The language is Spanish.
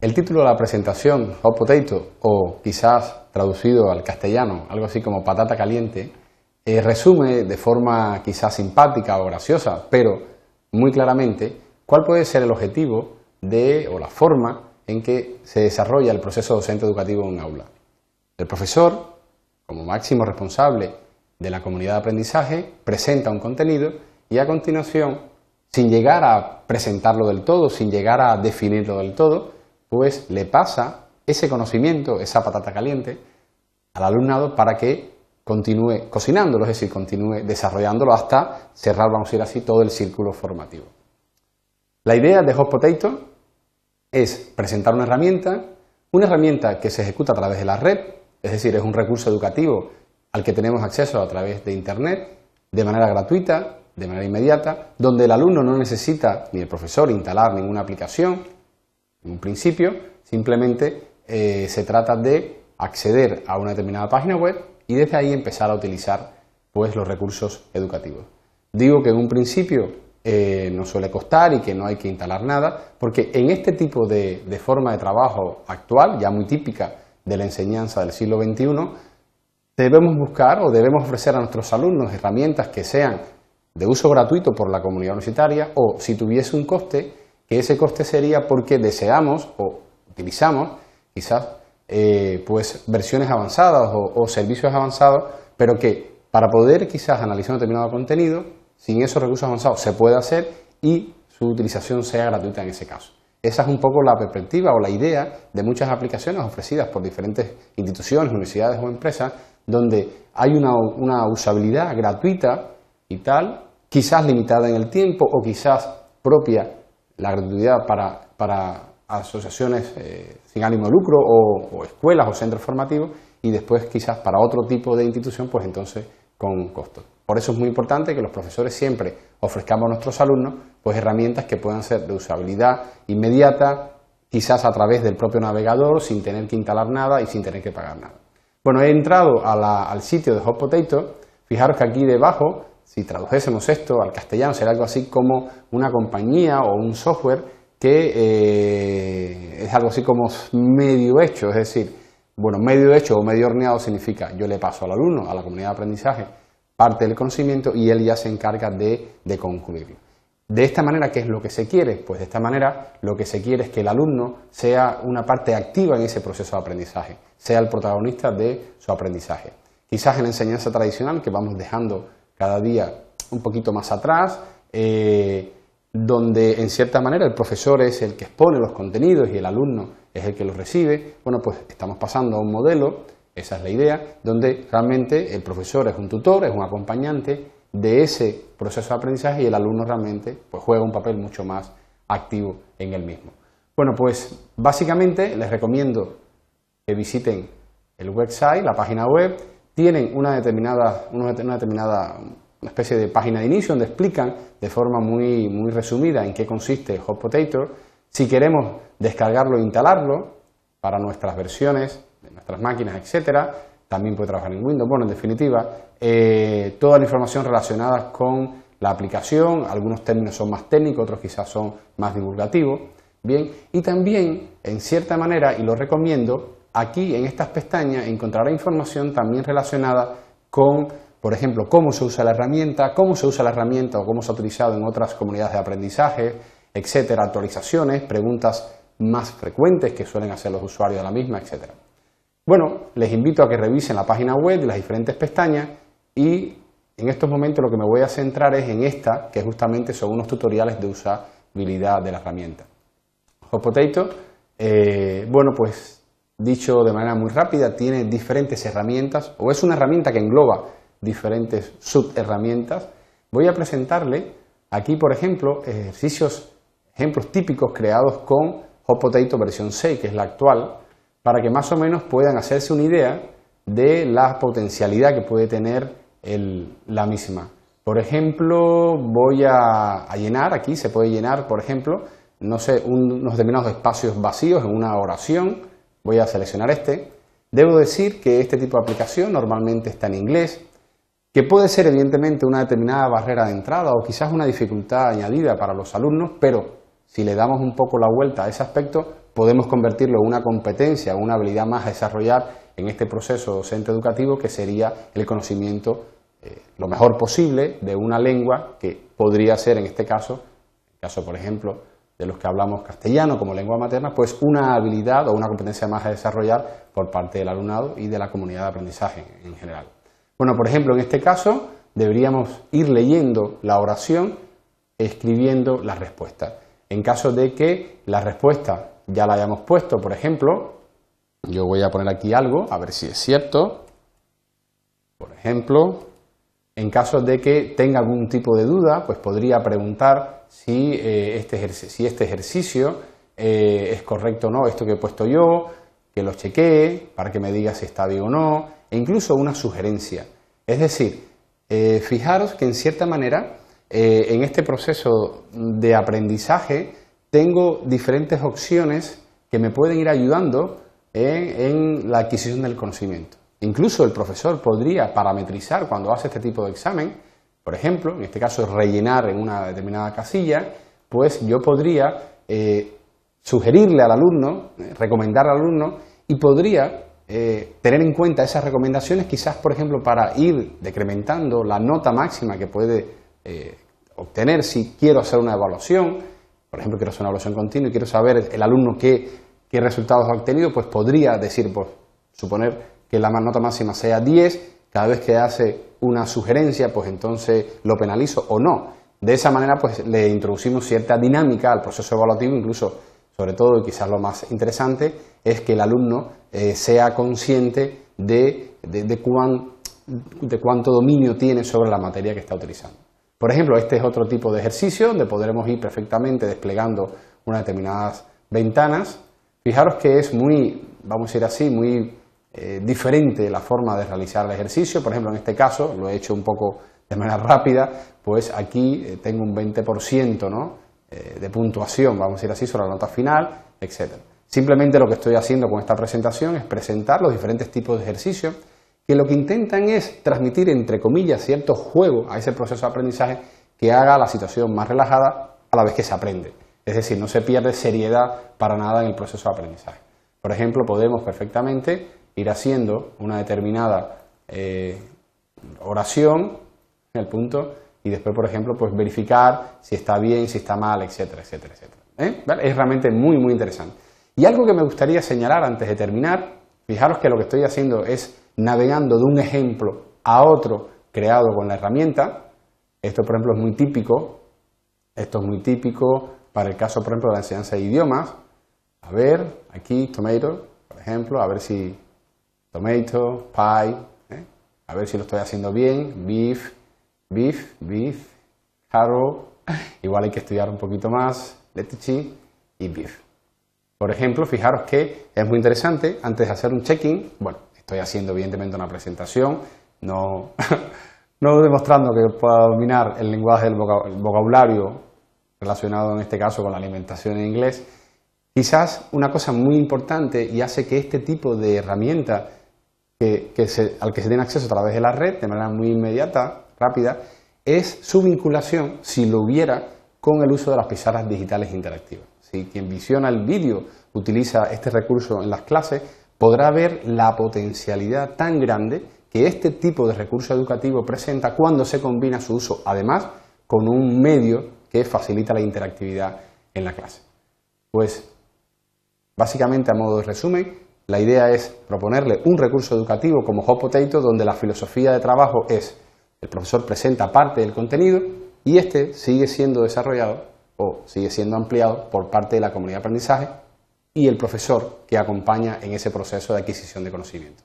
El título de la presentación, Hot Potato, o quizás traducido al castellano, algo así como patata caliente, eh, resume de forma quizás simpática o graciosa, pero muy claramente, cuál puede ser el objetivo de, o la forma en que se desarrolla el proceso docente educativo en un aula. El profesor, como máximo responsable de la comunidad de aprendizaje, presenta un contenido y a continuación, sin llegar a presentarlo del todo, sin llegar a definirlo del todo, pues le pasa ese conocimiento, esa patata caliente, al alumnado para que continúe cocinándolo, es decir, continúe desarrollándolo hasta cerrar, vamos a decir así, todo el círculo formativo. La idea de Hot Potato es presentar una herramienta, una herramienta que se ejecuta a través de la red, es decir, es un recurso educativo al que tenemos acceso a través de Internet, de manera gratuita, de manera inmediata, donde el alumno no necesita ni el profesor instalar ninguna aplicación, en un principio, simplemente eh, se trata de acceder a una determinada página web y desde ahí empezar a utilizar pues, los recursos educativos. Digo que en un principio eh, no suele costar y que no hay que instalar nada, porque en este tipo de, forma de trabajo actual, ya muy típica de la enseñanza del siglo XXI, debemos buscar o debemos ofrecer a nuestros alumnos herramientas que sean de uso gratuito por la comunidad universitaria o si tuviese un coste, que ese coste sería porque deseamos o utilizamos quizás eh, pues versiones avanzadas o, o servicios avanzados, pero que para poder quizás analizar un determinado contenido sin esos recursos avanzados se puede hacer y su utilización sea gratuita en ese caso. Esa es un poco la perspectiva o la idea de muchas aplicaciones ofrecidas por diferentes instituciones, universidades o empresas, donde hay una, usabilidad gratuita y tal, quizás limitada en el tiempo o quizás propia la gratuidad para, asociaciones eh, sin ánimo de lucro o, o, escuelas o centros formativos y después quizás para otro tipo de institución, pues entonces con costo. Por eso es muy importante que los profesores siempre ofrezcamos a nuestros alumnos pues, herramientas que puedan ser de usabilidad inmediata, quizás a través del propio navegador, sin tener que instalar nada y sin tener que pagar nada. Bueno, he entrado al sitio de Hot Potato. Fijaros que aquí debajo, si tradujésemos esto al castellano, sería algo así como una compañía o un software que eh, es algo así como medio hecho, es decir, bueno, medio hecho o medio horneado significa yo le paso al alumno, a la comunidad de aprendizaje, parte del conocimiento y él ya se encarga de, de concluirlo. De esta manera, ¿qué es lo que se quiere? Pues de esta manera lo que se quiere es que el alumno sea una parte activa en ese proceso de aprendizaje, sea el protagonista de su aprendizaje. Quizás en la enseñanza tradicional, que vamos dejando cada día un poquito más atrás, eh, donde en cierta manera el profesor es el que expone los contenidos y el alumno es el que los recibe, bueno, pues estamos pasando a un modelo esa es la idea, donde realmente el profesor es un tutor, es un acompañante de ese proceso de aprendizaje y el alumno realmente pues, juega un papel mucho más activo en el mismo. Bueno, pues básicamente les recomiendo que visiten el website, la página web, tienen una determinada, una determinada especie de página de inicio donde explican de forma muy, muy resumida en qué consiste Hot Potato. Si queremos descargarlo e instalarlo para nuestras versiones de nuestras máquinas, etcétera. También puede trabajar en Windows. Bueno, en definitiva, eh, toda la información relacionada con la aplicación, algunos términos son más técnicos, otros quizás son más divulgativos. Bien, y también, en cierta manera, y lo recomiendo, aquí en estas pestañas encontrará información también relacionada con, por ejemplo, cómo se usa la herramienta, cómo se usa la herramienta o cómo se ha utilizado en otras comunidades de aprendizaje, etcétera, actualizaciones, preguntas más frecuentes que suelen hacer los usuarios de la misma, etcétera. Bueno, les invito a que revisen la página web, las diferentes pestañas y en estos momentos lo que me voy a centrar es en esta, que justamente son unos tutoriales de usabilidad de la herramienta. Hot Potato, eh, bueno, pues dicho de manera muy rápida, tiene diferentes herramientas, o es una herramienta que engloba diferentes subherramientas. Voy a presentarle aquí, por ejemplo, ejercicios, ejemplos típicos creados con Hot Potato versión 6, que es la actual, para que más o menos puedan hacerse una idea de la potencialidad que puede tener la misma. Por ejemplo, voy a, llenar, aquí se puede llenar, por ejemplo, no sé, unos determinados espacios vacíos en una oración, voy a seleccionar este. Debo decir que este tipo de aplicación normalmente está en inglés, que puede ser evidentemente una determinada barrera de entrada o quizás una dificultad añadida para los alumnos, pero si le damos un poco la vuelta a ese aspecto, podemos convertirlo en una competencia, una habilidad más a desarrollar en este proceso docente educativo que sería el conocimiento eh, lo mejor posible de una lengua que podría ser en este caso, el caso por ejemplo de los que hablamos castellano como lengua materna, pues una habilidad o una competencia más a desarrollar por parte del alumnado y de la comunidad de aprendizaje en general. Bueno, por ejemplo, en este caso deberíamos ir leyendo la oración, escribiendo la respuesta. En caso de que la respuesta ya la hayamos puesto, por ejemplo, yo voy a poner aquí algo, a ver si es cierto. Por ejemplo, en caso de que tenga algún tipo de duda, pues podría preguntar si, eh, este, si este, ejercicio eh, es correcto o no, esto que he puesto yo, que lo chequee para que me diga si está bien o no, e incluso una sugerencia. Es decir, eh, fijaros que en cierta manera en este proceso de aprendizaje tengo diferentes opciones que me pueden ir ayudando en la adquisición del conocimiento. Incluso el profesor podría parametrizar cuando hace este tipo de examen, por ejemplo, en este caso rellenar en una determinada casilla, pues yo podría eh, sugerirle al alumno, eh, recomendar al alumno y podría eh, tener en cuenta esas recomendaciones quizás, por ejemplo, para ir decrementando la nota máxima que puede obtener si quiero hacer una evaluación, por ejemplo, quiero hacer una evaluación continua y quiero saber el alumno qué, qué resultados ha obtenido, pues podría decir, pues, suponer que la nota máxima sea 10, cada vez que hace una sugerencia, pues entonces lo penalizo o no. De esa manera, pues le introducimos cierta dinámica al proceso evaluativo, incluso, sobre todo, y quizás lo más interesante, es que el alumno eh, sea consciente de, de, cuán, de cuánto dominio tiene sobre la materia que está utilizando. Por ejemplo, este es otro tipo de ejercicio donde podremos ir perfectamente desplegando unas determinadas ventanas. Fijaros que es muy, vamos a decir así, muy eh, diferente la forma de realizar el ejercicio. Por ejemplo, en este caso, lo he hecho un poco de manera rápida, pues aquí eh, tengo un 20% ¿no? Eh, de puntuación, vamos a decir así, sobre la nota final, etc. Simplemente lo que estoy haciendo con esta presentación es presentar los diferentes tipos de ejercicios que lo que intentan es transmitir, entre comillas, cierto juego a ese proceso de aprendizaje que haga la situación más relajada a la vez que se aprende. Es decir, no se pierde seriedad para nada en el proceso de aprendizaje. Por ejemplo, podemos perfectamente ir haciendo una determinada eh, oración el punto y después, por ejemplo, pues verificar si está bien, si está mal, etcétera, etcétera, etcétera. ¿eh? Es realmente muy, muy interesante. Y algo que me gustaría señalar antes de terminar, fijaros que lo que estoy haciendo es navegando de un ejemplo a otro creado con la herramienta. Esto, por ejemplo, es muy típico. Esto es muy típico para el caso, por ejemplo, de la enseñanza de idiomas. A ver, aquí, tomato, por ejemplo, a ver si tomato, pie, ¿eh? a ver si lo estoy haciendo bien, beef, beef, beef, carro, igual hay que estudiar un poquito más, lettuce y beef. Por ejemplo, fijaros que es muy interesante, antes de hacer un check-in, bueno, estoy haciendo evidentemente una presentación, no, no demostrando que pueda dominar el lenguaje del vocabulario relacionado en este caso con la alimentación en inglés, quizás una cosa muy importante y hace que este tipo de herramienta al que se tiene acceso a través de la red de manera muy inmediata, rápida, es su vinculación, si lo hubiera, con el uso de las pizarras digitales interactivas. Si quien visiona el vídeo utiliza este recurso en las clases, podrá ver la potencialidad tan grande que este tipo de recurso educativo presenta cuando se combina su uso, además, con un medio que facilita la interactividad en la clase. Pues, básicamente, a modo de resumen, la idea es proponerle un recurso educativo como Hot Potato donde la filosofía de trabajo es el profesor presenta parte del contenido y este sigue siendo desarrollado o sigue siendo ampliado por parte de la comunidad de aprendizaje y el profesor que acompaña en ese proceso de adquisición de conocimiento.